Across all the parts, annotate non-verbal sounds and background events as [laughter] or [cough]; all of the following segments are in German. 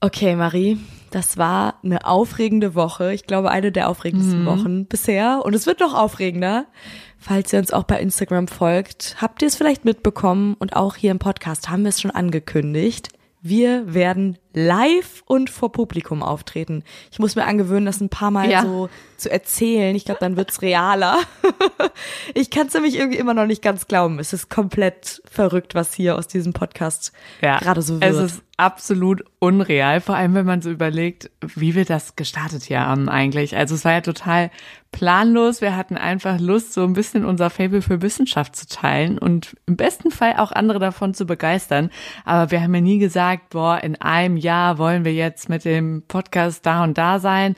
Okay, Marie, das war eine aufregende Woche. Ich glaube, eine der aufregendsten mhm. Wochen bisher. Und es wird noch aufregender. Falls ihr uns auch bei Instagram folgt, habt ihr es vielleicht mitbekommen und auch hier im Podcast haben wir es schon angekündigt. Wir werden live und vor Publikum auftreten. Ich muss mir angewöhnen, das ein paar Mal ja. so zu erzählen. Ich glaube, dann wird's [laughs] realer. ich kann es nämlich irgendwie immer noch nicht ganz glauben. Es ist komplett verrückt, was hier aus diesem Podcast ja, gerade so wird. Es ist absolut unreal, vor allem wenn man so überlegt, wie wir das gestartet hier haben eigentlich. Also es war ja total planlos. Wir hatten einfach Lust, so ein bisschen unser Fable für Wissenschaft zu teilen und im besten Fall auch andere davon zu begeistern. Aber wir haben ja nie gesagt, boah, in einem Jahr wollen wir jetzt mit dem Podcast da und da sein.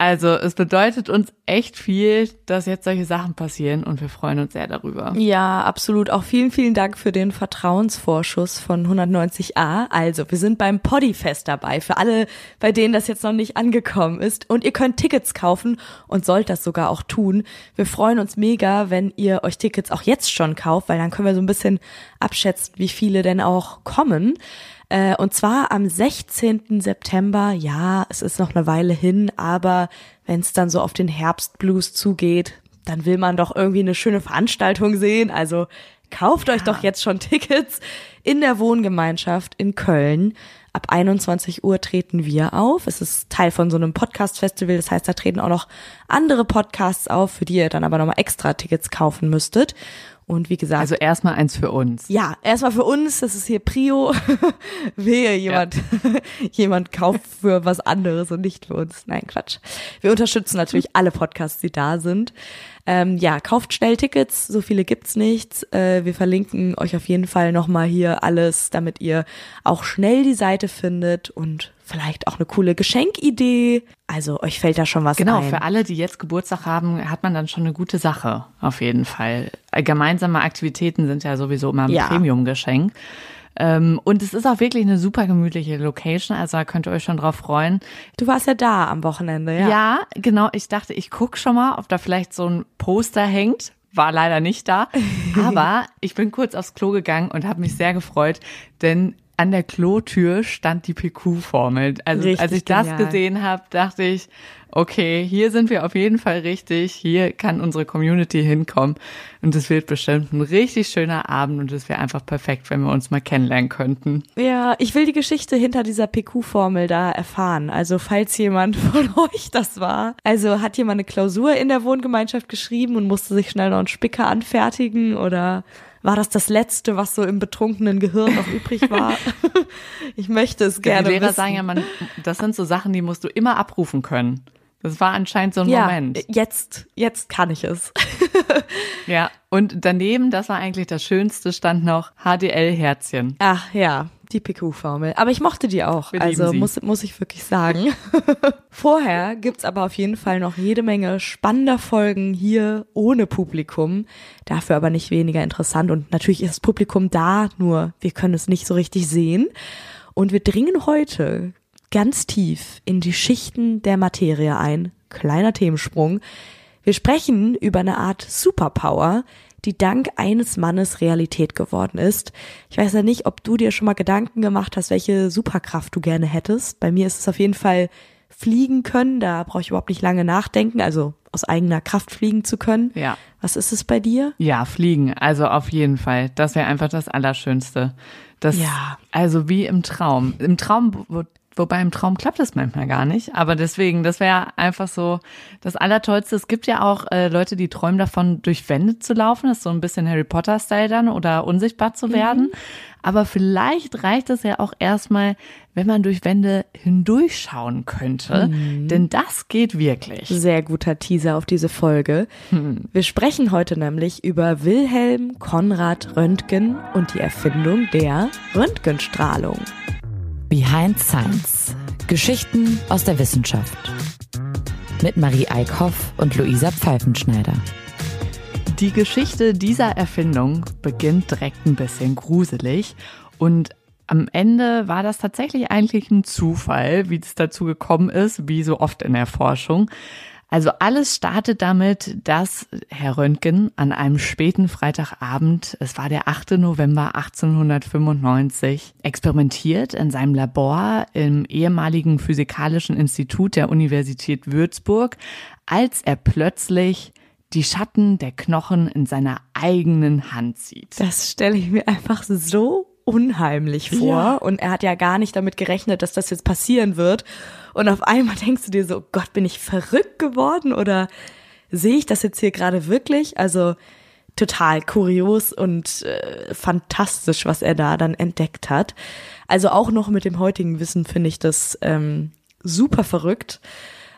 Also es bedeutet uns echt viel, dass jetzt solche Sachen passieren und wir freuen uns sehr darüber. Ja, absolut. Auch vielen, vielen Dank für den Vertrauensvorschuss von 190a. Also wir sind beim Poddyfest dabei, für alle, bei denen das jetzt noch nicht angekommen ist. Und ihr könnt Tickets kaufen und sollt das sogar auch tun. Wir freuen uns mega, wenn ihr euch Tickets auch jetzt schon kauft, weil dann können wir so ein bisschen abschätzen, wie viele denn auch kommen. Äh, und zwar am 16. September. Ja, es ist noch eine Weile hin, aber wenn es dann so auf den Herbstblues zugeht, dann will man doch irgendwie eine schöne Veranstaltung sehen. Also kauft ja. euch doch jetzt schon Tickets in der Wohngemeinschaft in Köln. Ab 21 Uhr treten wir auf. Es ist Teil von so einem Podcast-Festival. Das heißt, da treten auch noch andere Podcasts auf, für die ihr dann aber nochmal extra Tickets kaufen müsstet. Und wie gesagt. Also erstmal eins für uns. Ja, erstmal für uns. Das ist hier Prio. [laughs] Wehe, jemand, [laughs] jemand kauft für was anderes und nicht für uns. Nein, Quatsch. Wir unterstützen natürlich alle Podcasts, die da sind. Ähm, ja, kauft schnell Tickets, so viele gibt's nicht. Äh, wir verlinken euch auf jeden Fall nochmal hier alles, damit ihr auch schnell die Seite findet und vielleicht auch eine coole Geschenkidee. Also euch fällt da schon was genau, ein. Genau, für alle, die jetzt Geburtstag haben, hat man dann schon eine gute Sache, auf jeden Fall. Gemeinsame Aktivitäten sind ja sowieso immer ein ja. Premium-Geschenk. Ähm, und es ist auch wirklich eine super gemütliche Location, also da könnt ihr euch schon drauf freuen. Du warst ja da am Wochenende, ja? Ja, genau. Ich dachte, ich guck schon mal, ob da vielleicht so ein Poster hängt. War leider nicht da. [laughs] Aber ich bin kurz aufs Klo gegangen und habe mich sehr gefreut, denn an der Klotür stand die PQ-Formel. Also Richtig als ich genial. das gesehen habe, dachte ich, okay, hier sind wir auf jeden Fall richtig, hier kann unsere Community hinkommen und es wird bestimmt ein richtig schöner Abend und es wäre einfach perfekt, wenn wir uns mal kennenlernen könnten. Ja, ich will die Geschichte hinter dieser PQ-Formel da erfahren. Also falls jemand [laughs] von euch das war. Also hat jemand eine Klausur in der Wohngemeinschaft geschrieben und musste sich schnell noch einen Spicker anfertigen oder war das das Letzte, was so im betrunkenen Gehirn noch übrig war? [laughs] ich möchte es gerne Die Lehrer wissen. sagen ja, man, das sind so Sachen, die musst du immer abrufen können. Das war anscheinend so ein ja, Moment. Jetzt, jetzt kann ich es. [laughs] ja, und daneben, das war eigentlich das Schönste, stand noch HDL-Herzchen. Ach ja, die PQ-Formel. Aber ich mochte die auch. Wir also muss, muss ich wirklich sagen. [laughs] Vorher gibt's aber auf jeden Fall noch jede Menge spannender Folgen hier ohne Publikum. Dafür aber nicht weniger interessant. Und natürlich ist das Publikum da, nur wir können es nicht so richtig sehen. Und wir dringen heute ganz tief in die Schichten der Materie ein. Kleiner Themensprung. Wir sprechen über eine Art Superpower, die dank eines Mannes Realität geworden ist. Ich weiß ja nicht, ob du dir schon mal Gedanken gemacht hast, welche Superkraft du gerne hättest. Bei mir ist es auf jeden Fall fliegen können. Da brauche ich überhaupt nicht lange nachdenken, also aus eigener Kraft fliegen zu können. Ja. Was ist es bei dir? Ja, fliegen. Also auf jeden Fall. Das wäre einfach das Allerschönste. Das, ja. Also wie im Traum. Im Traum Wobei im Traum klappt es manchmal gar nicht. Aber deswegen, das wäre einfach so das Allertollste. Es gibt ja auch äh, Leute, die träumen davon, durch Wände zu laufen. Das ist so ein bisschen Harry Potter-Style dann oder unsichtbar zu werden. Mhm. Aber vielleicht reicht es ja auch erstmal, wenn man durch Wände hindurchschauen könnte. Mhm. Denn das geht wirklich. Sehr guter Teaser auf diese Folge. Mhm. Wir sprechen heute nämlich über Wilhelm Konrad Röntgen und die Erfindung der Röntgenstrahlung. Behind Science. Geschichten aus der Wissenschaft. Mit Marie Eickhoff und Luisa Pfeifenschneider. Die Geschichte dieser Erfindung beginnt direkt ein bisschen gruselig und am Ende war das tatsächlich eigentlich ein Zufall, wie es dazu gekommen ist, wie so oft in der Forschung. Also alles startet damit, dass Herr Röntgen an einem späten Freitagabend, es war der 8. November 1895, experimentiert in seinem Labor im ehemaligen Physikalischen Institut der Universität Würzburg, als er plötzlich die Schatten der Knochen in seiner eigenen Hand sieht. Das stelle ich mir einfach so unheimlich vor. Ja. Und er hat ja gar nicht damit gerechnet, dass das jetzt passieren wird. Und auf einmal [laughs] denkst du dir so, Gott, bin ich verrückt geworden oder sehe ich das jetzt hier gerade wirklich? Also total kurios und äh, fantastisch, was er da dann entdeckt hat. Also auch noch mit dem heutigen Wissen finde ich das ähm, super verrückt.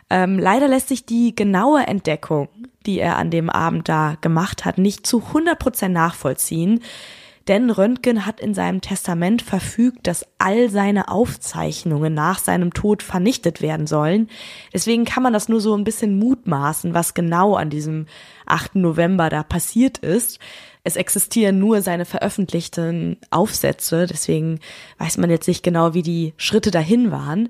Ähm, leider lässt sich die genaue Entdeckung, die er an dem Abend da gemacht hat, nicht zu 100 Prozent nachvollziehen denn Röntgen hat in seinem Testament verfügt, dass all seine Aufzeichnungen nach seinem Tod vernichtet werden sollen. Deswegen kann man das nur so ein bisschen mutmaßen, was genau an diesem 8. November da passiert ist. Es existieren nur seine veröffentlichten Aufsätze, deswegen weiß man jetzt nicht genau, wie die Schritte dahin waren.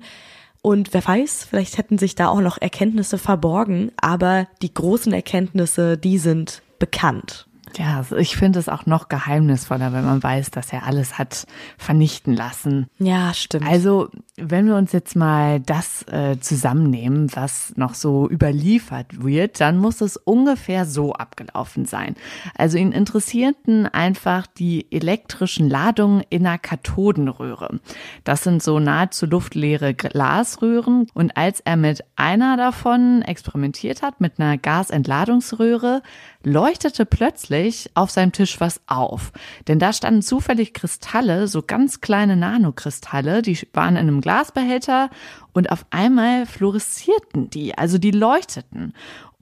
Und wer weiß, vielleicht hätten sich da auch noch Erkenntnisse verborgen, aber die großen Erkenntnisse, die sind bekannt. Ja, ich finde es auch noch geheimnisvoller, wenn man weiß, dass er alles hat vernichten lassen. Ja, stimmt. Also, wenn wir uns jetzt mal das äh, zusammennehmen, was noch so überliefert wird, dann muss es ungefähr so abgelaufen sein. Also ihn interessierten einfach die elektrischen Ladungen in einer Kathodenröhre. Das sind so nahezu luftleere Glasröhren und als er mit einer davon experimentiert hat, mit einer Gasentladungsröhre, leuchtete plötzlich auf seinem Tisch was auf. Denn da standen zufällig Kristalle, so ganz kleine Nanokristalle, die waren in einem Glasbehälter und auf einmal fluoreszierten die, also die leuchteten.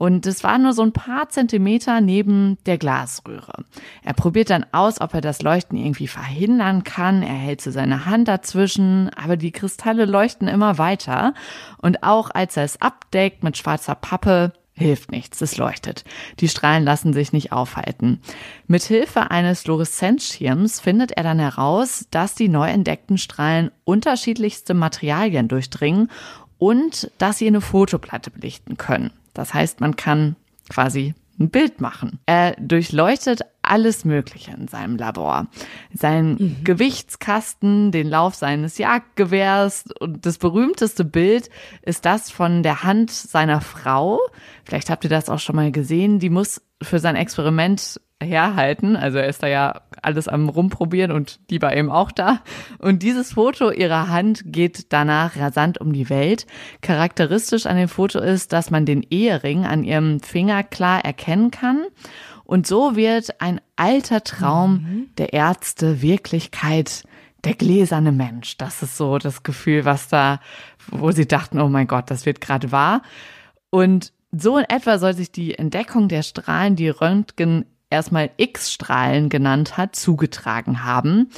Und es war nur so ein paar Zentimeter neben der Glasröhre. Er probiert dann aus, ob er das Leuchten irgendwie verhindern kann. Er hält so seine Hand dazwischen, aber die Kristalle leuchten immer weiter. Und auch als er es abdeckt mit schwarzer Pappe, Hilft nichts, es leuchtet. Die Strahlen lassen sich nicht aufhalten. Mit Hilfe eines Fluoreszenzschirms findet er dann heraus, dass die neu entdeckten Strahlen unterschiedlichste Materialien durchdringen und dass sie eine Fotoplatte belichten können. Das heißt, man kann quasi ein Bild machen. Er durchleuchtet alles Mögliche in seinem Labor. Sein mhm. Gewichtskasten, den Lauf seines Jagdgewehrs und das berühmteste Bild ist das von der Hand seiner Frau. Vielleicht habt ihr das auch schon mal gesehen. Die muss für sein Experiment herhalten. Also er ist da ja alles am rumprobieren und die war eben auch da. Und dieses Foto ihrer Hand geht danach rasant um die Welt. Charakteristisch an dem Foto ist, dass man den Ehering an ihrem Finger klar erkennen kann. Und so wird ein alter Traum mhm. der Ärzte Wirklichkeit der gläserne Mensch. Das ist so das Gefühl, was da, wo sie dachten, oh mein Gott, das wird gerade wahr. Und so in etwa soll sich die Entdeckung der Strahlen, die Röntgen erstmal X-Strahlen genannt hat, zugetragen haben.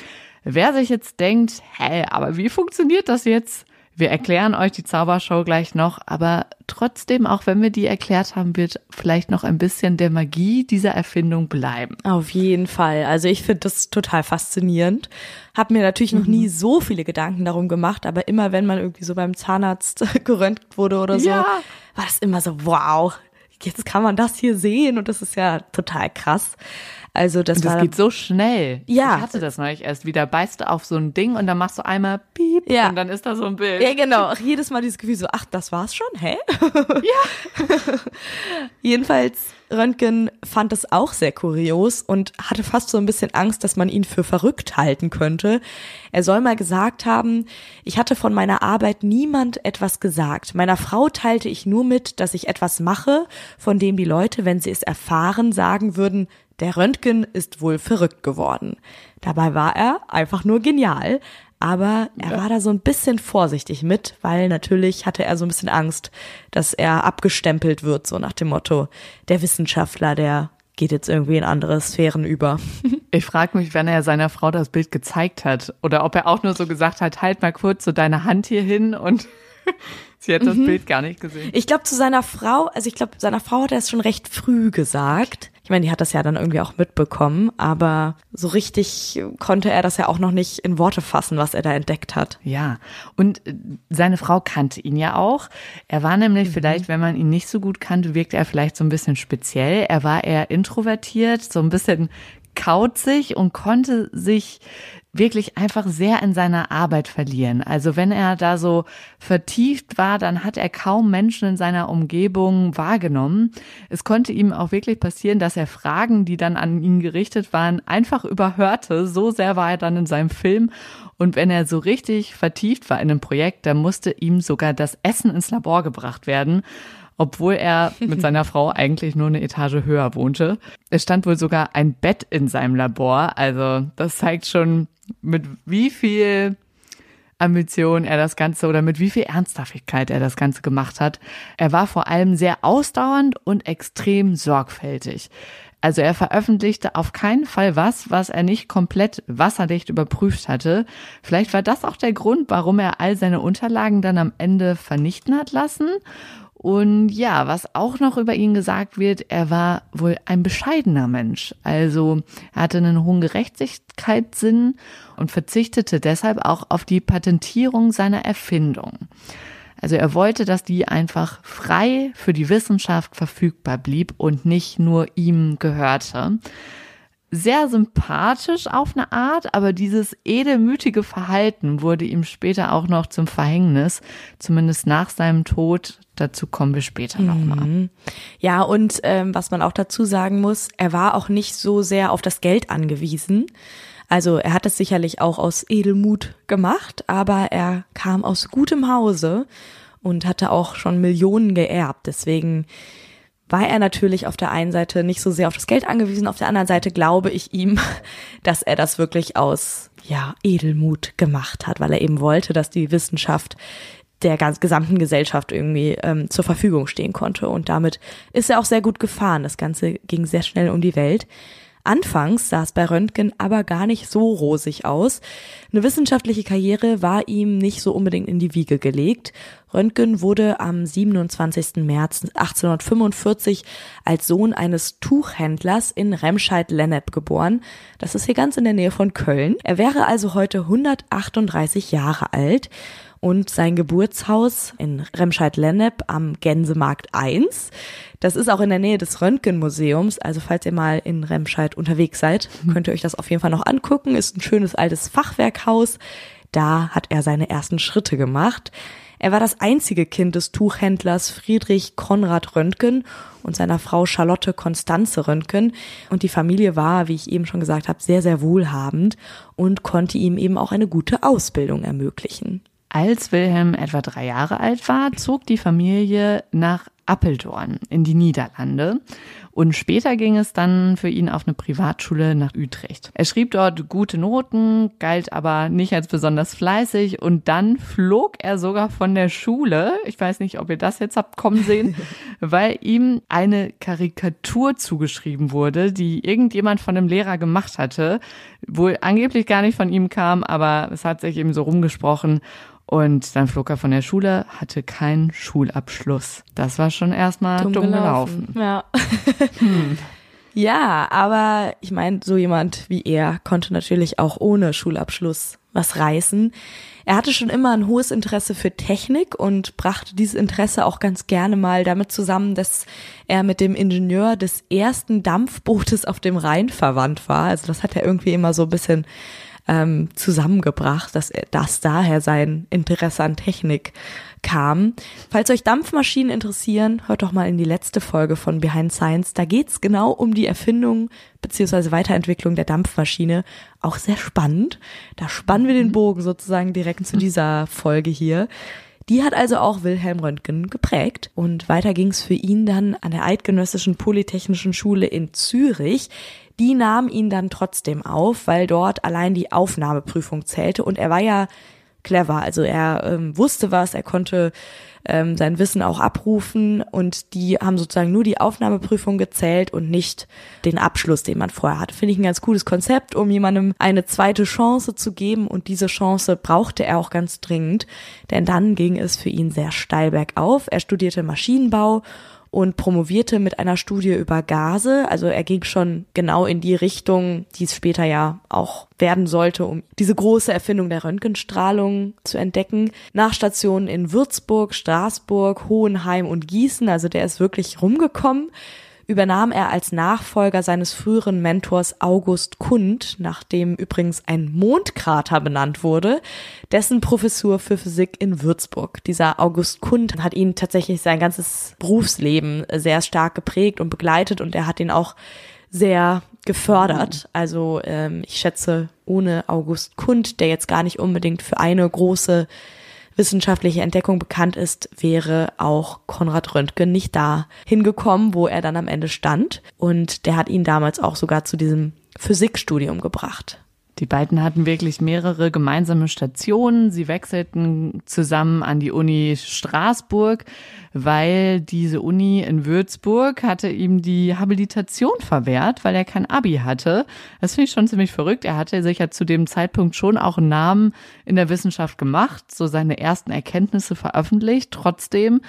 Wer sich jetzt denkt, hä, aber wie funktioniert das jetzt? Wir erklären euch die Zaubershow gleich noch, aber trotzdem, auch wenn wir die erklärt haben, wird vielleicht noch ein bisschen der Magie dieser Erfindung bleiben. Auf jeden Fall. Also ich finde das total faszinierend. Hab mir natürlich noch nie mhm. so viele Gedanken darum gemacht, aber immer wenn man irgendwie so beim Zahnarzt [laughs] geröntgt wurde oder so, ja. war das immer so, wow, jetzt kann man das hier sehen und das ist ja total krass. Also das, und das war, geht so schnell. Ja. Ich hatte das neulich erst wieder. Beißt du auf so ein Ding und dann machst du einmal piep ja. und dann ist da so ein Bild. Ja, genau. Jedes Mal dieses Gefühl so, ach, das war's schon, hä? [laughs] Ja. [laughs] Jedenfalls, Röntgen fand es auch sehr kurios und hatte fast so ein bisschen Angst, dass man ihn für verrückt halten könnte. Er soll mal gesagt haben, ich hatte von meiner Arbeit niemand etwas gesagt. Meiner Frau teilte ich nur mit, dass ich etwas mache, von dem die Leute, wenn sie es erfahren, sagen würden, der Röntgen ist wohl verrückt geworden. Dabei war er einfach nur genial, aber er ja. war da so ein bisschen vorsichtig mit, weil natürlich hatte er so ein bisschen Angst, dass er abgestempelt wird, so nach dem Motto, der Wissenschaftler, der geht jetzt irgendwie in andere Sphären über. [laughs] Ich frage mich, wenn er seiner Frau das Bild gezeigt hat oder ob er auch nur so gesagt hat, halt mal kurz so deine Hand hier hin und [laughs] sie hat das mhm. Bild gar nicht gesehen. Ich glaube zu seiner Frau, also ich glaube seiner Frau hat er es schon recht früh gesagt Ich meine, die hat das ja dann irgendwie auch mitbekommen, aber so richtig konnte er das ja auch noch nicht in Worte fassen, was er da entdeckt hat. Ja, und äh, seine Frau kannte ihn ja auch. Er war nämlich mhm. vielleicht, wenn man ihn nicht so gut kannte, wirkte er vielleicht so ein bisschen speziell. Er war eher introvertiert, so ein bisschen kauzig und konnte sich wirklich einfach sehr in seiner Arbeit verlieren. Also wenn er da so vertieft war, dann hat er kaum Menschen in seiner Umgebung wahrgenommen. Es konnte ihm auch wirklich passieren, dass er Fragen, die dann an ihn gerichtet waren, einfach überhörte. So sehr war er dann in seinem Film. Und wenn er so richtig vertieft war in einem Projekt, dann musste ihm sogar das Essen ins Labor gebracht werden obwohl er mit seiner [laughs] Frau eigentlich nur eine Etage höher wohnte. Es stand wohl sogar ein Bett in seinem Labor. Also das zeigt schon, mit wie viel Ambition er das Ganze oder mit wie viel Ernsthaftigkeit er das Ganze gemacht hat. Er war vor allem sehr ausdauernd und extrem sorgfältig. Also er veröffentlichte auf keinen Fall was, was er nicht komplett wasserdicht überprüft hatte. Vielleicht war das auch der Grund, warum er all seine Unterlagen dann am Ende vernichten hat lassen und ja, was auch noch über ihn gesagt wird, er war wohl ein bescheidener Mensch. Also er hatte einen hohen Gerechtigkeitssinn und verzichtete deshalb auch auf die Patentierung seiner Erfindung. Also er wollte, dass die einfach frei für die Wissenschaft verfügbar blieb und nicht nur ihm gehörte sehr sympathisch auf eine Art, aber dieses edelmütige Verhalten wurde ihm später auch noch zum Verhängnis, zumindest nach seinem Tod. Dazu kommen wir später nochmal. Mhm. Ja, und ähm, was man auch dazu sagen muss, er war auch nicht so sehr auf das Geld angewiesen. Also er hat es sicherlich auch aus Edelmut gemacht, aber er kam aus gutem Hause und hatte auch schon Millionen geerbt. Deswegen war er natürlich auf der einen Seite nicht so sehr auf das Geld angewiesen, auf der anderen Seite glaube ich ihm, [laughs] dass er das wirklich aus ja, Edelmut gemacht hat, weil er eben wollte, dass die Wissenschaft der ganz gesamten Gesellschaft irgendwie ähm, zur Verfügung stehen konnte. Und damit ist er auch sehr gut gefahren. Das Ganze ging sehr schnell um die Welt. Anfangs sah es bei Röntgen aber gar nicht so rosig aus. Eine wissenschaftliche Karriere war ihm nicht so unbedingt in die Wiege gelegt. Röntgen wurde am 27. März 1845 als Sohn eines Tuchhändlers in Remscheid-Lennep geboren. Das ist hier ganz in der Nähe von Köln. Er wäre also heute 138 Jahre alt und sein Geburtshaus in Remscheid-Lennep am Gänsemarkt 1. Das ist auch in der Nähe des Röntgenmuseums. Also falls ihr mal in Remscheid unterwegs seid, mhm. könnt ihr euch das auf jeden Fall noch angucken. Ist ein schönes altes Fachwerkhaus. Da hat er seine ersten Schritte gemacht. Er war das einzige Kind des Tuchhändlers Friedrich Konrad Röntgen und seiner Frau Charlotte Konstanze Röntgen. Und die Familie war, wie ich eben schon gesagt habe, sehr, sehr wohlhabend und konnte ihm eben auch eine gute Ausbildung ermöglichen. Als Wilhelm etwa drei Jahre alt war, zog die Familie nach Appeldorn in die Niederlande und später ging es dann für ihn auf eine Privatschule nach Utrecht. Er schrieb dort gute Noten, galt aber nicht als besonders fleißig und dann flog er sogar von der Schule. Ich weiß nicht, ob ihr das jetzt habt kommen sehen, [laughs] weil ihm eine Karikatur zugeschrieben wurde, die irgendjemand von einem Lehrer gemacht hatte, wohl angeblich gar nicht von ihm kam, aber es hat sich eben so rumgesprochen und dann flog er von der Schule, hatte keinen Schulabschluss. Das war schon erstmal dumm, dumm gelaufen. gelaufen. Ja. hm. Ja, aber ich meine, so jemand wie er konnte natürlich auch ohne Schulabschluss was reißen. Er hatte schon immer ein hohes Interesse für Technik und brachte dieses Interesse auch ganz gerne mal damit zusammen, dass er mit dem Ingenieur des ersten Dampfbootes auf dem Rhein verwandt war. Also das hat er irgendwie immer so ein bisschen ähm, zusammengebracht, dass dass daher sein Interesse an Technik kam. Falls euch Dampfmaschinen interessieren, hört doch mal in die letzte Folge von Behind Science. Da geht's genau um die Erfindung beziehungsweise Weiterentwicklung der Dampfmaschine. Auch sehr spannend. Da spannen wir den Bogen sozusagen direkt zu dieser Folge hier. Die hat also auch Wilhelm Röntgen geprägt und weiter ging's für ihn dann an der Eidgenössischen Polytechnischen Schule in Zürich. Die nahm ihn dann trotzdem auf, weil dort allein die Aufnahmeprüfung zählte und er war ja clever. Also er ähm, wusste was, er konnte ähm, sein Wissen auch abrufen und die haben sozusagen nur die Aufnahmeprüfung gezählt und nicht den Abschluss, den man vorher hatte. Finde ich ein ganz cooles Konzept, um jemandem eine zweite Chance zu geben und diese Chance brauchte er auch ganz dringend, denn dann ging es für ihn sehr steil bergauf. Er studierte Maschinenbau und promovierte mit einer Studie über Gase. Also er ging schon genau in die Richtung, die es später ja auch werden sollte, um diese große Erfindung der Röntgenstrahlung zu entdecken. Nach Stationen in Würzburg, Straßburg, Hohenheim und Gießen, also der ist wirklich rumgekommen übernahm er als Nachfolger seines früheren Mentors August Kund, nach dem übrigens ein Mondkrater benannt wurde, dessen Professur für Physik in Würzburg. Dieser August Kund hat ihn tatsächlich sein ganzes Berufsleben sehr stark geprägt und begleitet und er hat ihn auch sehr gefördert. Also ähm, ich schätze, ohne August Kund, der jetzt gar nicht unbedingt für eine große wissenschaftliche Entdeckung bekannt ist, wäre auch Konrad Röntgen nicht da hingekommen, wo er dann am Ende stand. Und der hat ihn damals auch sogar zu diesem Physikstudium gebracht. Die beiden hatten wirklich mehrere gemeinsame Stationen. Sie wechselten zusammen an die Uni Straßburg, weil diese Uni in Würzburg hatte ihm die Habilitation verwehrt, weil er kein Abi hatte. Das finde ich schon ziemlich verrückt. Er hatte sich ja zu dem Zeitpunkt schon auch einen Namen in der Wissenschaft gemacht, so seine ersten Erkenntnisse veröffentlicht. Trotzdem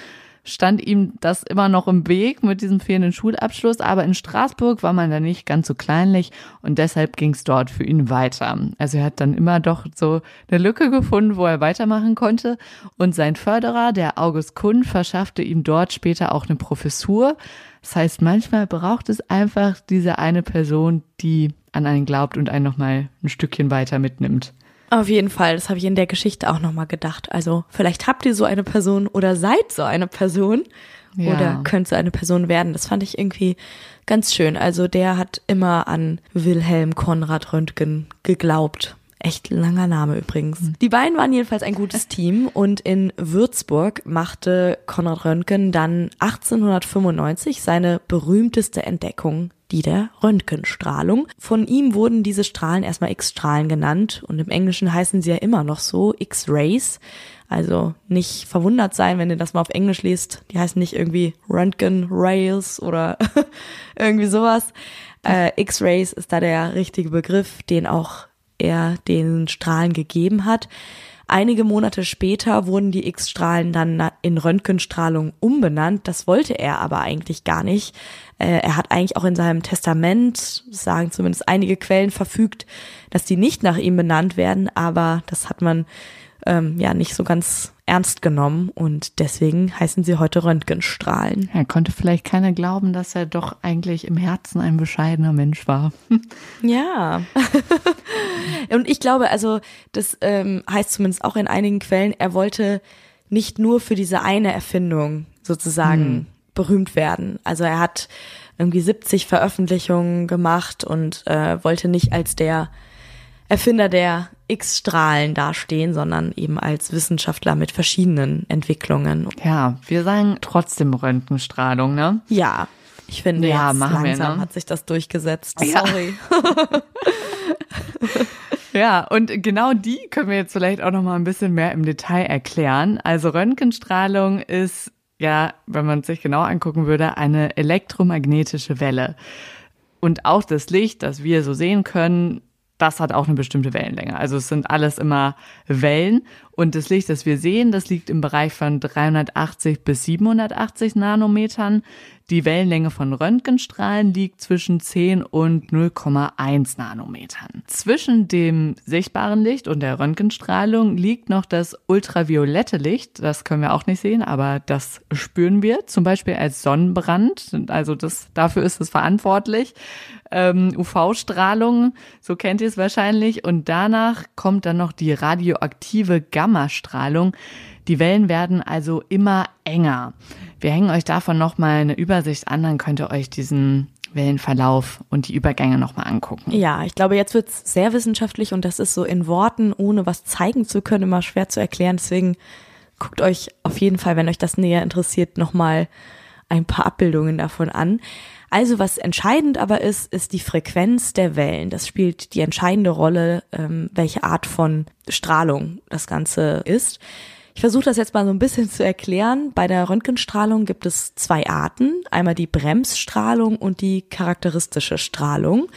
stand ihm das immer noch im Weg mit diesem fehlenden Schulabschluss, aber in Straßburg war man da nicht ganz so kleinlich und deshalb ging es dort für ihn weiter. Also er hat dann immer doch so eine Lücke gefunden, wo er weitermachen konnte und sein Förderer, der August Kuhn, verschaffte ihm dort später auch eine Professur. Das heißt, manchmal braucht es einfach diese eine Person, die an einen glaubt und einen nochmal ein Stückchen weiter mitnimmt. Auf jeden Fall, das habe ich in der Geschichte auch nochmal gedacht. Also vielleicht habt ihr so eine Person oder seid so eine Person ja. oder könnt so eine Person werden. Das fand ich irgendwie ganz schön. Also der hat immer an Wilhelm Konrad Röntgen geglaubt. Echt langer Name übrigens. Mhm. Die beiden waren jedenfalls ein gutes [laughs] Team und in Würzburg machte Konrad Röntgen dann 1895 seine berühmteste Entdeckung, die der Röntgenstrahlung. Von ihm wurden diese Strahlen erstmal X-Strahlen genannt und im Englischen heißen sie ja immer noch so, X-Rays. Also nicht verwundert sein, wenn ihr das mal auf Englisch liest. Die heißen nicht irgendwie Röntgen Rails oder [laughs] irgendwie sowas. Äh, X-Rays ist da der richtige Begriff, den auch er den Strahlen gegeben hat. Einige Monate später wurden die X-Strahlen dann in Röntgenstrahlung umbenannt. Das wollte er aber eigentlich gar nicht. Äh, er hat eigentlich auch in seinem Testament, sagen zumindest einige Quellen, verfügt, dass die nicht nach ihm benannt werden, aber das hat man ähm, ja nicht so ganz ernst genommen und deswegen heißen sie heute Röntgenstrahlen. Er konnte vielleicht keiner glauben, dass er doch eigentlich im Herzen ein bescheidener Mensch war. [laughs] Ja. [laughs] und ich glaube, also das ähm, heißt zumindest auch in einigen Quellen, er wollte nicht nur für diese eine Erfindung sozusagen hm. berühmt werden. Also er hat irgendwie 70 Veröffentlichungen gemacht und äh, wollte nicht als der Erfinder der X-Strahlen dastehen, sondern eben als Wissenschaftler mit verschiedenen Entwicklungen. Ja, wir sagen trotzdem Röntgenstrahlung, ne? Ja, ich finde, ja, jetzt langsam wir, ne? hat sich das durchgesetzt. Sorry. Ja. [laughs] ja, und genau die können wir jetzt vielleicht auch noch mal ein bisschen mehr im Detail erklären. Also Röntgenstrahlung ist ja, wenn man sich genau angucken würde, eine elektromagnetische Welle. Und auch das Licht, das wir so sehen können, das hat auch eine bestimmte Wellenlänge. Also es sind alles immer Wellen und das Licht, das wir sehen, das liegt im Bereich von 380 bis 780 Nanometern. Die Wellenlänge von Röntgenstrahlen liegt zwischen 10 und 0,1 Nanometern. Zwischen dem sichtbaren Licht und der Röntgenstrahlung liegt noch das ultraviolette Licht. Das können wir auch nicht sehen, aber das spüren wir. Zum Beispiel als Sonnenbrand. Also das, dafür ist es verantwortlich. Ähm, UV-Strahlung, so kennt ihr es wahrscheinlich. Und danach kommt dann noch die radioaktive Gammastrahlung. Die Wellen werden also immer enger. Wir hängen euch davon nochmal eine Übersicht an, dann könnt ihr euch diesen Wellenverlauf und die Übergänge nochmal angucken. Ja, ich glaube, jetzt wird's sehr wissenschaftlich und das ist so in Worten, ohne was zeigen zu können, immer schwer zu erklären. Deswegen guckt euch auf jeden Fall, wenn euch das näher interessiert, nochmal ein paar Abbildungen davon an. Also was entscheidend aber ist, ist die Frequenz der Wellen. Das spielt die entscheidende Rolle, ähm, welche Art von Strahlung das Ganze ist. Ich versuche das jetzt mal so ein bisschen zu erklären. Bei der Röntgenstrahlung gibt es zwei Arten. Einmal die Bremsstrahlung und die charakteristische Strahlung.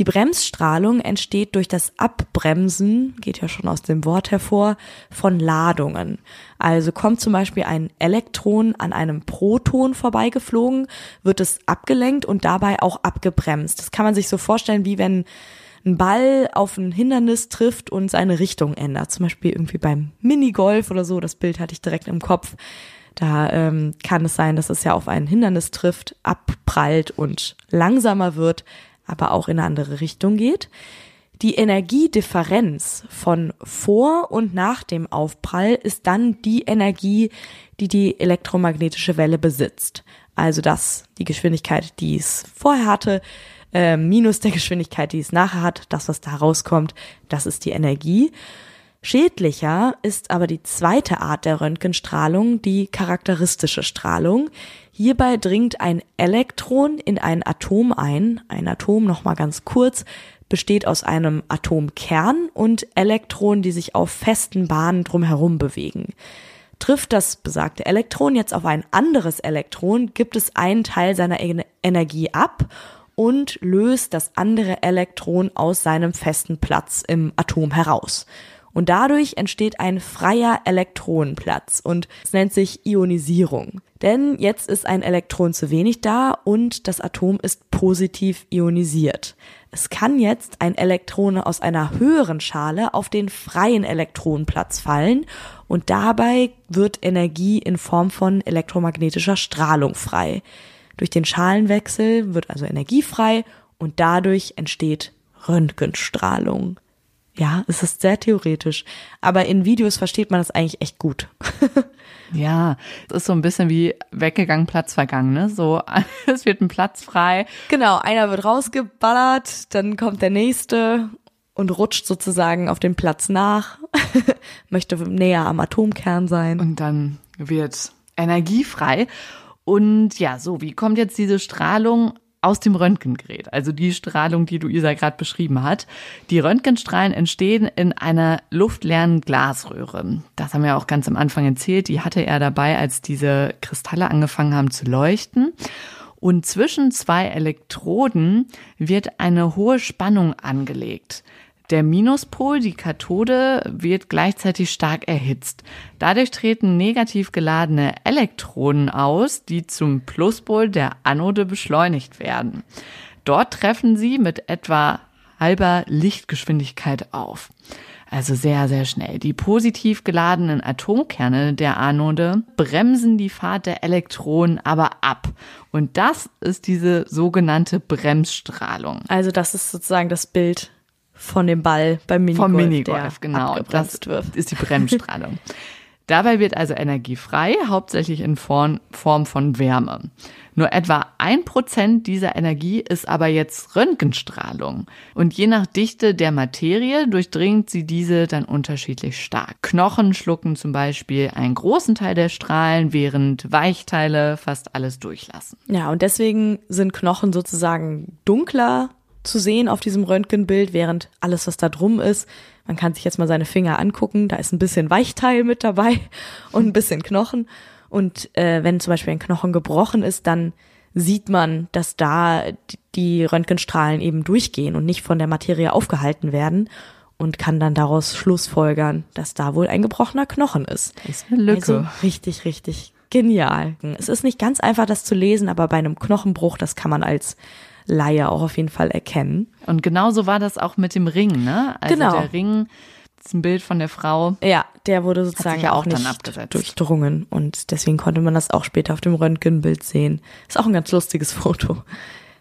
Die Bremsstrahlung entsteht durch das Abbremsen, geht ja schon aus dem Wort hervor, von Ladungen. Also kommt zum Beispiel ein Elektron an einem Proton vorbeigeflogen, wird es abgelenkt und dabei auch abgebremst. Das kann man sich so vorstellen, wie wenn ein Ball auf ein Hindernis trifft und seine Richtung ändert. Zum Beispiel irgendwie beim Minigolf oder so. Das Bild hatte ich direkt im Kopf. Da ähm, kann es sein, dass es ja auf ein Hindernis trifft, abprallt und langsamer wird, aber auch in eine andere Richtung geht. Die Energiedifferenz von vor und nach dem Aufprall ist dann die Energie, die die elektromagnetische Welle besitzt. Also das, die Geschwindigkeit, die es vorher hatte, äh, minus der Geschwindigkeit, die es nachher hat, das, was da rauskommt, das ist die Energie. Schädlicher ist aber die zweite Art der Röntgenstrahlung, die charakteristische Strahlung. Hierbei dringt ein Elektron in ein Atom ein. Ein Atom, nochmal ganz kurz, besteht aus einem Atomkern und Elektronen, die sich auf festen Bahnen drumherum bewegen. Trifft das besagte Elektron jetzt auf ein anderes Elektron, gibt es einen Teil seiner Energie ab und löst das andere Elektron aus seinem festen Platz im Atom heraus. Und dadurch entsteht ein freier Elektronenplatz und es nennt sich Ionisierung. Denn jetzt ist ein Elektron zu wenig da und das Atom ist positiv ionisiert. Es kann jetzt ein Elektron aus einer höheren Schale auf den freien Elektronenplatz fallen und dabei wird Energie in Form von elektromagnetischer Strahlung frei. Durch den Schalenwechsel wird also Energie frei und dadurch entsteht Röntgenstrahlung. Ja, es ist sehr theoretisch, aber in Videos versteht man das eigentlich echt gut. [laughs] ja, es ist so ein bisschen wie weggegangen, Platz vergangen, ne? So, [laughs] es wird ein Platz frei. Genau, einer wird rausgeballert, dann kommt der nächste und rutscht sozusagen auf den Platz nach, [laughs] möchte näher am Atomkern sein. Und dann wird Energie frei. Und ja, so, wie kommt jetzt diese Strahlung aus dem Röntgengerät, also die Strahlung, die Luisa gerade beschrieben hat. Die Röntgenstrahlen entstehen in einer luftleeren Glasröhre. Das haben wir auch ganz am Anfang erzählt. Die hatte er dabei, als diese Kristalle angefangen haben zu leuchten. Und zwischen zwei Elektroden wird eine hohe Spannung angelegt. Der Minuspol, die Kathode, wird gleichzeitig stark erhitzt. Dadurch treten negativ geladene Elektronen aus, die zum Pluspol der Anode beschleunigt werden. Dort treffen sie mit etwa halber Lichtgeschwindigkeit auf. Also sehr, sehr schnell. Die positiv geladenen Atomkerne der Anode bremsen die Fahrt der Elektronen aber ab. Und das ist diese sogenannte Bremsstrahlung. Also das ist sozusagen das Bild von dem Ball beim Minigolf. Vom Minigolf, genau. Das wird. ist die Bremsstrahlung. [laughs] Dabei wird also Energie frei, hauptsächlich in Form, von Wärme. Nur etwa ein Prozent dieser Energie ist aber jetzt Röntgenstrahlung. Und je nach Dichte der Materie durchdringt sie diese dann unterschiedlich stark. Knochen schlucken zum Beispiel einen großen Teil der Strahlen, während Weichteile fast alles durchlassen. Ja, und deswegen sind Knochen sozusagen dunkler zu sehen auf diesem Röntgenbild, während alles, was da drum ist, man kann sich jetzt mal seine Finger angucken, da ist ein bisschen Weichteil mit dabei [laughs] und ein bisschen Knochen. Und äh, wenn zum Beispiel ein Knochen gebrochen ist, dann sieht man, dass da die Röntgenstrahlen eben durchgehen und nicht von der Materie aufgehalten werden und kann dann daraus schlussfolgern, dass da wohl ein gebrochener Knochen ist. Das ist eine Lücke. Also richtig, richtig genial. Es ist nicht ganz einfach, das zu lesen, aber bei einem Knochenbruch, das kann man als Laie auch auf jeden Fall erkennen. Und genauso war das auch mit dem Ring, ne? Also genau. der Ring, das ist ein Bild von der Frau. Ja, der wurde sozusagen ja auch, auch nicht durchdrungen und deswegen konnte man das auch später auf dem Röntgenbild sehen. Ist auch ein ganz lustiges Foto.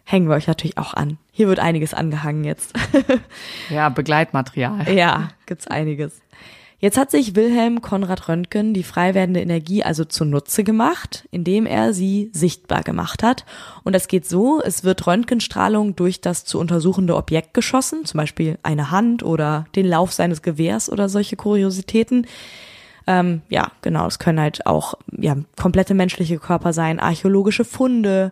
Hängen wir euch natürlich auch an. Hier wird einiges angehangen jetzt. [laughs] ja, Begleitmaterial. Ja, gibt's einiges. Jetzt hat sich Wilhelm Konrad Röntgen die frei werdende Energie also zunutze gemacht, indem er sie sichtbar gemacht hat. Und das geht so, es wird Röntgenstrahlung durch das zu untersuchende Objekt geschossen, zum Beispiel eine Hand oder den Lauf seines Gewehrs oder solche Kuriositäten. Ähm, ja, genau, es können halt auch ja, komplette menschliche Körper sein, archäologische Funde,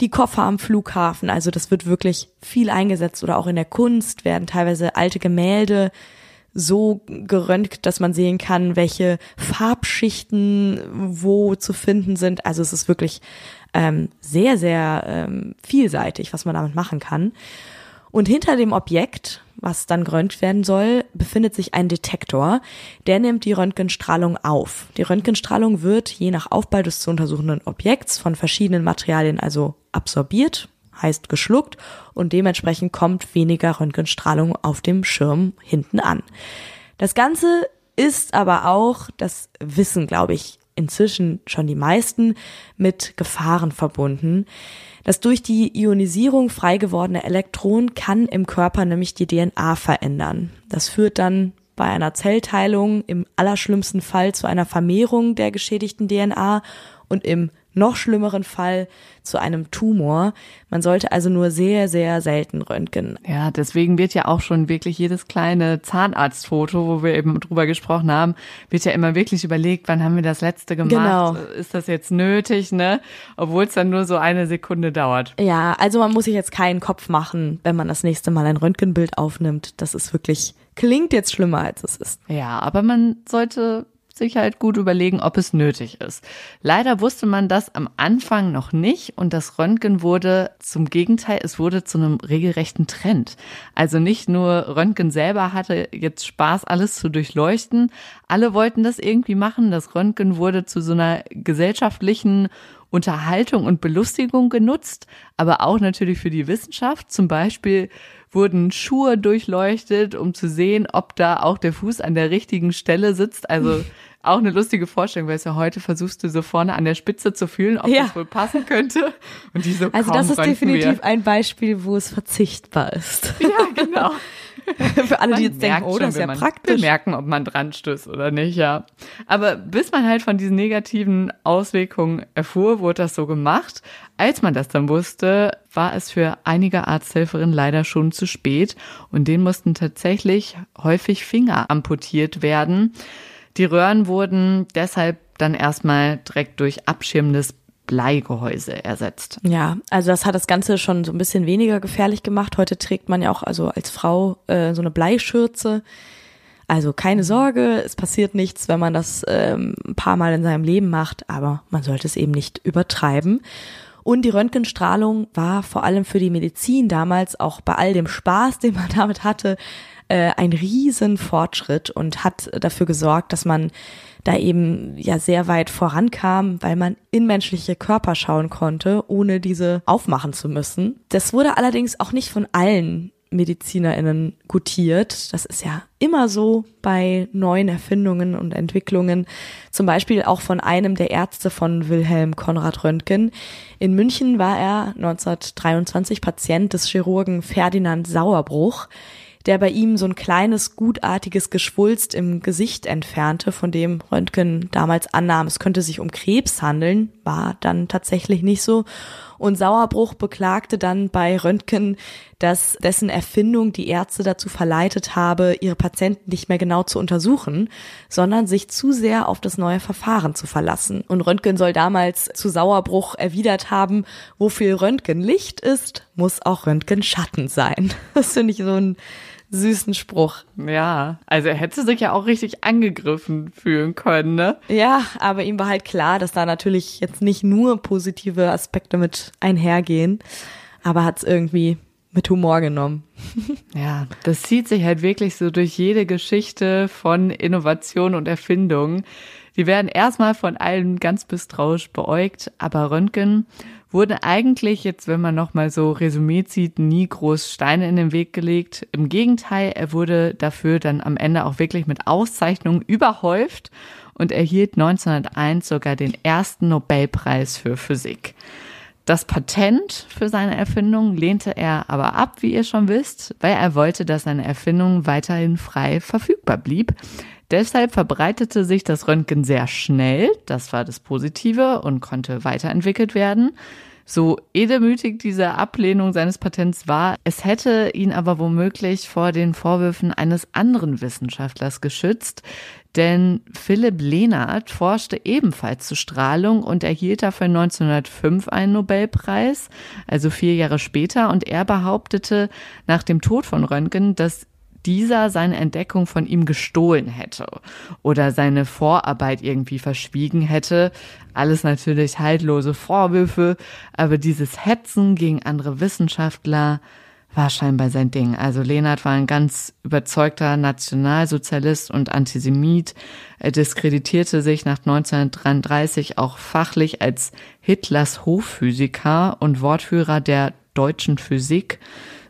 die Koffer am Flughafen. Also das wird wirklich viel eingesetzt oder auch in der Kunst werden teilweise alte Gemälde so geröntgt, dass man sehen kann, welche Farbschichten wo zu finden sind. Also es ist wirklich ähm, sehr, sehr ähm, vielseitig, was man damit machen kann. Und hinter dem Objekt, was dann geröntgt werden soll, befindet sich ein Detektor, der nimmt die Röntgenstrahlung auf. Die Röntgenstrahlung wird je nach Aufbau des zu untersuchenden Objekts von verschiedenen Materialien also absorbiert, heißt geschluckt und dementsprechend kommt weniger Röntgenstrahlung auf dem Schirm hinten an. Das Ganze ist aber auch, das wissen, glaube ich, inzwischen schon die meisten, mit Gefahren verbunden. Das durch die Ionisierung frei gewordene Elektron kann im Körper nämlich die DNA verändern. Das führt dann bei einer Zellteilung im allerschlimmsten Fall zu einer Vermehrung der geschädigten DNA und im noch schlimmeren Fall zu einem Tumor. Man sollte also nur sehr, sehr selten röntgen. Ja, deswegen wird ja auch schon wirklich jedes kleine Zahnarztfoto, wo wir eben drüber gesprochen haben, wird ja immer wirklich überlegt, wann haben wir das letzte gemacht? Genau. Ist das jetzt nötig, ne? Obwohl es dann nur so eine Sekunde dauert. Ja, also man muss sich jetzt keinen Kopf machen, wenn man das nächste Mal ein Röntgenbild aufnimmt. Das ist wirklich, klingt jetzt schlimmer, als es ist. Ja, aber man sollte sich halt gut überlegen, ob es nötig ist. Leider wusste man das am Anfang noch nicht und das Röntgen wurde zum Gegenteil, es wurde zu einem regelrechten Trend. Also nicht nur Röntgen selber hatte jetzt Spaß, alles zu durchleuchten, alle wollten das irgendwie machen. Das Röntgen wurde zu so einer gesellschaftlichen Unterhaltung und Belustigung genutzt, aber auch natürlich für die Wissenschaft. Zum Beispiel wurden Schuhe durchleuchtet, um zu sehen, ob da auch der Fuß an der richtigen Stelle sitzt. Also [laughs] auch eine lustige Vorstellung, weil es ja heute versuchst du so vorne an der Spitze zu fühlen, ob ja. das wohl passen könnte. Und die so Also das ist definitiv wir. ein Beispiel, wo es verzichtbar ist. [laughs] Ja, genau. [laughs] Für alle, die jetzt denken, oh, das ist ja praktisch. merken, ob man dran stößt oder nicht, ja. Aber bis man halt von diesen negativen Auswirkungen erfuhr, wurde das so gemacht. Als man das dann wusste, war es für einige Arzthelferinnen leider schon zu spät und denen mussten tatsächlich häufig Finger amputiert werden. Die Röhren wurden deshalb dann erstmal direkt durch abschirmendes Bleigehäuse ersetzt. Ja, also das hat das Ganze schon so ein bisschen weniger gefährlich gemacht. Heute trägt man ja auch also als Frau äh, so eine Bleischürze. Also keine Sorge, es passiert nichts, wenn man das ähm, ein paar Mal in seinem Leben macht, aber man sollte es eben nicht übertreiben. Und die Röntgenstrahlung war vor allem für die Medizin damals auch bei all dem Spaß, den man [laughs] damit hatte, äh, ein riesen Fortschritt und hat dafür gesorgt, dass man da eben ja sehr weit vorankam, weil man in menschliche Körper schauen konnte, ohne diese aufmachen zu müssen. Das wurde allerdings auch nicht von allen MedizinerInnen gutiert. Das ist ja immer so bei neuen Erfindungen und Entwicklungen. Zum Beispiel auch von einem der Ärzte von Wilhelm Konrad Röntgen. In München war er 1923 Patient des Chirurgen Ferdinand Sauerbruch der bei ihm so ein kleines, gutartiges Geschwulst im Gesicht entfernte, von dem Röntgen damals annahm, es könnte sich um Krebs handeln, war dann tatsächlich nicht so. Und Sauerbruch beklagte dann bei Röntgen, dass dessen Erfindung die Ärzte dazu verleitet habe, ihre Patienten nicht mehr genau zu untersuchen, sondern sich zu sehr auf das neue Verfahren zu verlassen. Und Röntgen soll damals zu Sauerbruch erwidert haben, wo viel Röntgen Licht ist, muss auch Röntgen Schatten sein. [laughs] Das finde ich so ein süßen Spruch. Ja, also er hätte sich ja auch richtig angegriffen fühlen können, ne? Ja, aber ihm war halt klar, dass da natürlich jetzt nicht nur positive Aspekte mit einhergehen, aber hat es irgendwie mit Humor genommen. [laughs] Ja, das zieht sich halt wirklich so durch jede Geschichte von Innovation und Erfindung. Die werden erstmal von allen ganz misstrauisch beäugt, aber Röntgen wurde eigentlich jetzt, wenn man nochmal so Resümee zieht, nie groß Steine in den Weg gelegt. Im Gegenteil, er wurde dafür dann am Ende auch wirklich mit Auszeichnungen überhäuft und erhielt 1901 sogar den ersten Nobelpreis für Physik. Das Patent für seine Erfindung lehnte er aber ab, wie ihr schon wisst, weil er wollte, dass seine Erfindung weiterhin frei verfügbar blieb. Deshalb verbreitete sich das Röntgen sehr schnell, das war das Positive und konnte weiterentwickelt werden. So edemütig diese Ablehnung seines Patents war, es hätte ihn aber womöglich vor den Vorwürfen eines anderen Wissenschaftlers geschützt, denn Philipp Lehnert forschte ebenfalls zu Strahlung und erhielt dafür 1905 einen Nobelpreis, also vier Jahre später, und er behauptete nach dem Tod von Röntgen, dass dieser seine Entdeckung von ihm gestohlen hätte oder seine Vorarbeit irgendwie verschwiegen hätte. Alles natürlich haltlose Vorwürfe, aber dieses Hetzen gegen andere Wissenschaftler war scheinbar sein Ding. Also Lehnert war ein ganz überzeugter Nationalsozialist und Antisemit. Er diskreditierte sich nach 1933 auch fachlich als Hitlers Hofphysiker und Wortführer der deutschen Physik.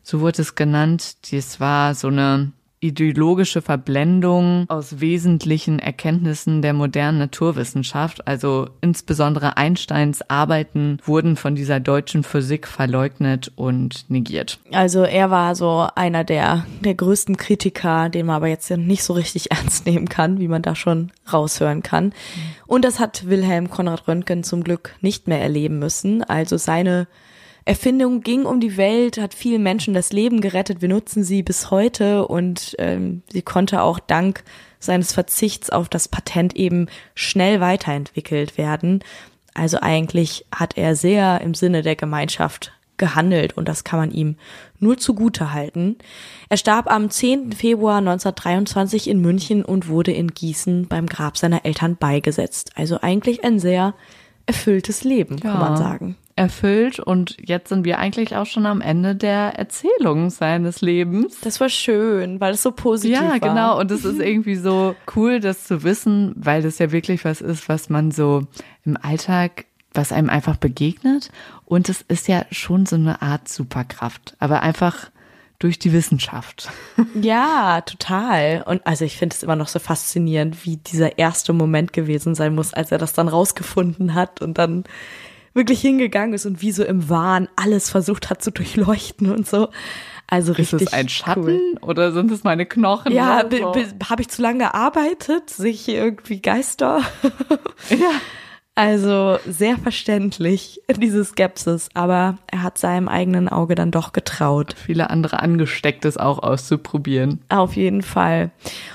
So wurde es genannt. Dies war so eine ideologische Verblendung aus wesentlichen Erkenntnissen der modernen Naturwissenschaft. Also insbesondere Einsteins Arbeiten wurden von dieser deutschen Physik verleugnet und negiert. Also er war so einer der, der größten Kritiker, den man aber jetzt nicht so richtig [laughs] ernst nehmen kann, wie man da schon raushören kann. Und das hat Wilhelm Konrad Röntgen zum Glück nicht mehr erleben müssen. Also seine Erfindung ging um die Welt, hat vielen Menschen das Leben gerettet. Wir nutzen sie bis heute und ähm, sie konnte auch dank seines Verzichts auf das Patent eben schnell weiterentwickelt werden. Also eigentlich hat er sehr im Sinne der Gemeinschaft gehandelt und das kann man ihm nur zugute halten. Er starb am 10. Februar 1923 in München und wurde in Gießen beim Grab seiner Eltern beigesetzt. Also eigentlich ein sehr erfülltes Leben, ja. kann man sagen erfüllt und jetzt sind wir eigentlich auch schon am Ende der Erzählung seines Lebens. Das war schön, weil es so positiv war. Ja, genau. Und es ist [laughs] irgendwie so cool, das zu wissen, weil das ja wirklich was ist, was man so im Alltag, was einem einfach begegnet. Und es ist ja schon so eine Art Superkraft, aber einfach durch die Wissenschaft. [laughs] Ja, total. Und also ich finde es immer noch so faszinierend, wie dieser erste Moment gewesen sein muss, als er das dann rausgefunden hat und dann wirklich hingegangen ist und wie so im Wahn alles versucht hat zu durchleuchten und so. Also richtig. Ist es ein Schatten cool. oder sind es meine Knochen? Ja, so? habe ich zu lange gearbeitet? Sehe ich irgendwie Geister? [laughs] ja. Also sehr verständlich, [laughs] diese Skepsis, aber er hat seinem eigenen Auge dann doch getraut. Viele andere angesteckt, es auch auszuprobieren. Auf jeden Fall.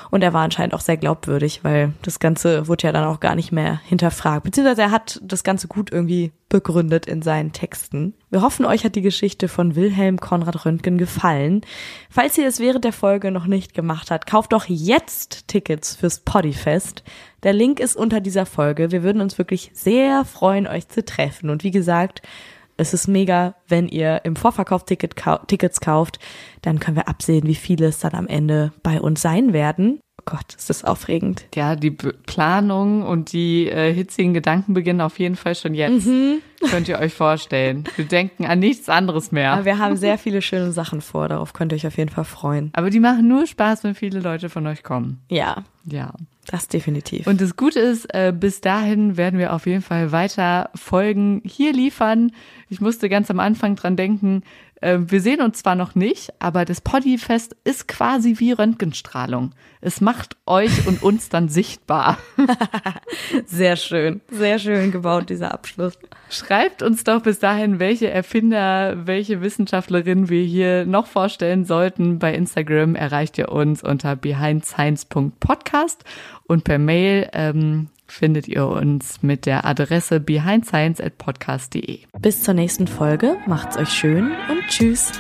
Und er war anscheinend auch sehr glaubwürdig, weil das Ganze wurde ja dann auch gar nicht mehr hinterfragt. Beziehungsweise er hat das Ganze gut irgendwie begründet in seinen Texten. Wir hoffen, euch hat die Geschichte von Wilhelm Konrad Röntgen gefallen. Falls ihr es während der Folge noch nicht gemacht habt, kauft doch jetzt Tickets fürs Poddyfest. Der Link ist unter dieser Folge. Wir würden uns wirklich sehr freuen, euch zu treffen. Und wie gesagt, es ist mega, wenn ihr im Vorverkauf Ticket, Tickets kauft, dann können wir absehen, wie viele es dann am Ende bei uns sein werden. Oh Gott, ist das aufregend. Ja, die Planung und die äh, hitzigen Gedanken beginnen auf jeden Fall schon jetzt. Mhm. Könnt ihr euch vorstellen. Wir denken an nichts anderes mehr. Aber wir haben sehr viele schöne Sachen vor, darauf könnt ihr euch auf jeden Fall freuen. Aber die machen nur Spaß, wenn viele Leute von euch kommen. Ja. Ja. Das definitiv. Und das Gute ist, äh, bis dahin werden wir auf jeden Fall weiter Folgen hier liefern. Ich musste ganz am Anfang dran denken, wir sehen uns zwar noch nicht, aber das Poddyfest ist quasi wie Röntgenstrahlung. Es macht euch und uns dann sichtbar. [laughs] sehr schön, sehr schön gebaut, dieser Abschluss. Schreibt uns doch bis dahin, welche Erfinder, welche Wissenschaftlerin wir hier noch vorstellen sollten. Bei Instagram erreicht ihr uns unter behindscience.podcast und per Mail ähm, findet ihr uns mit der Adresse behindscience@podcast.de. Bis zur nächsten Folge, macht's euch schön und tschüss.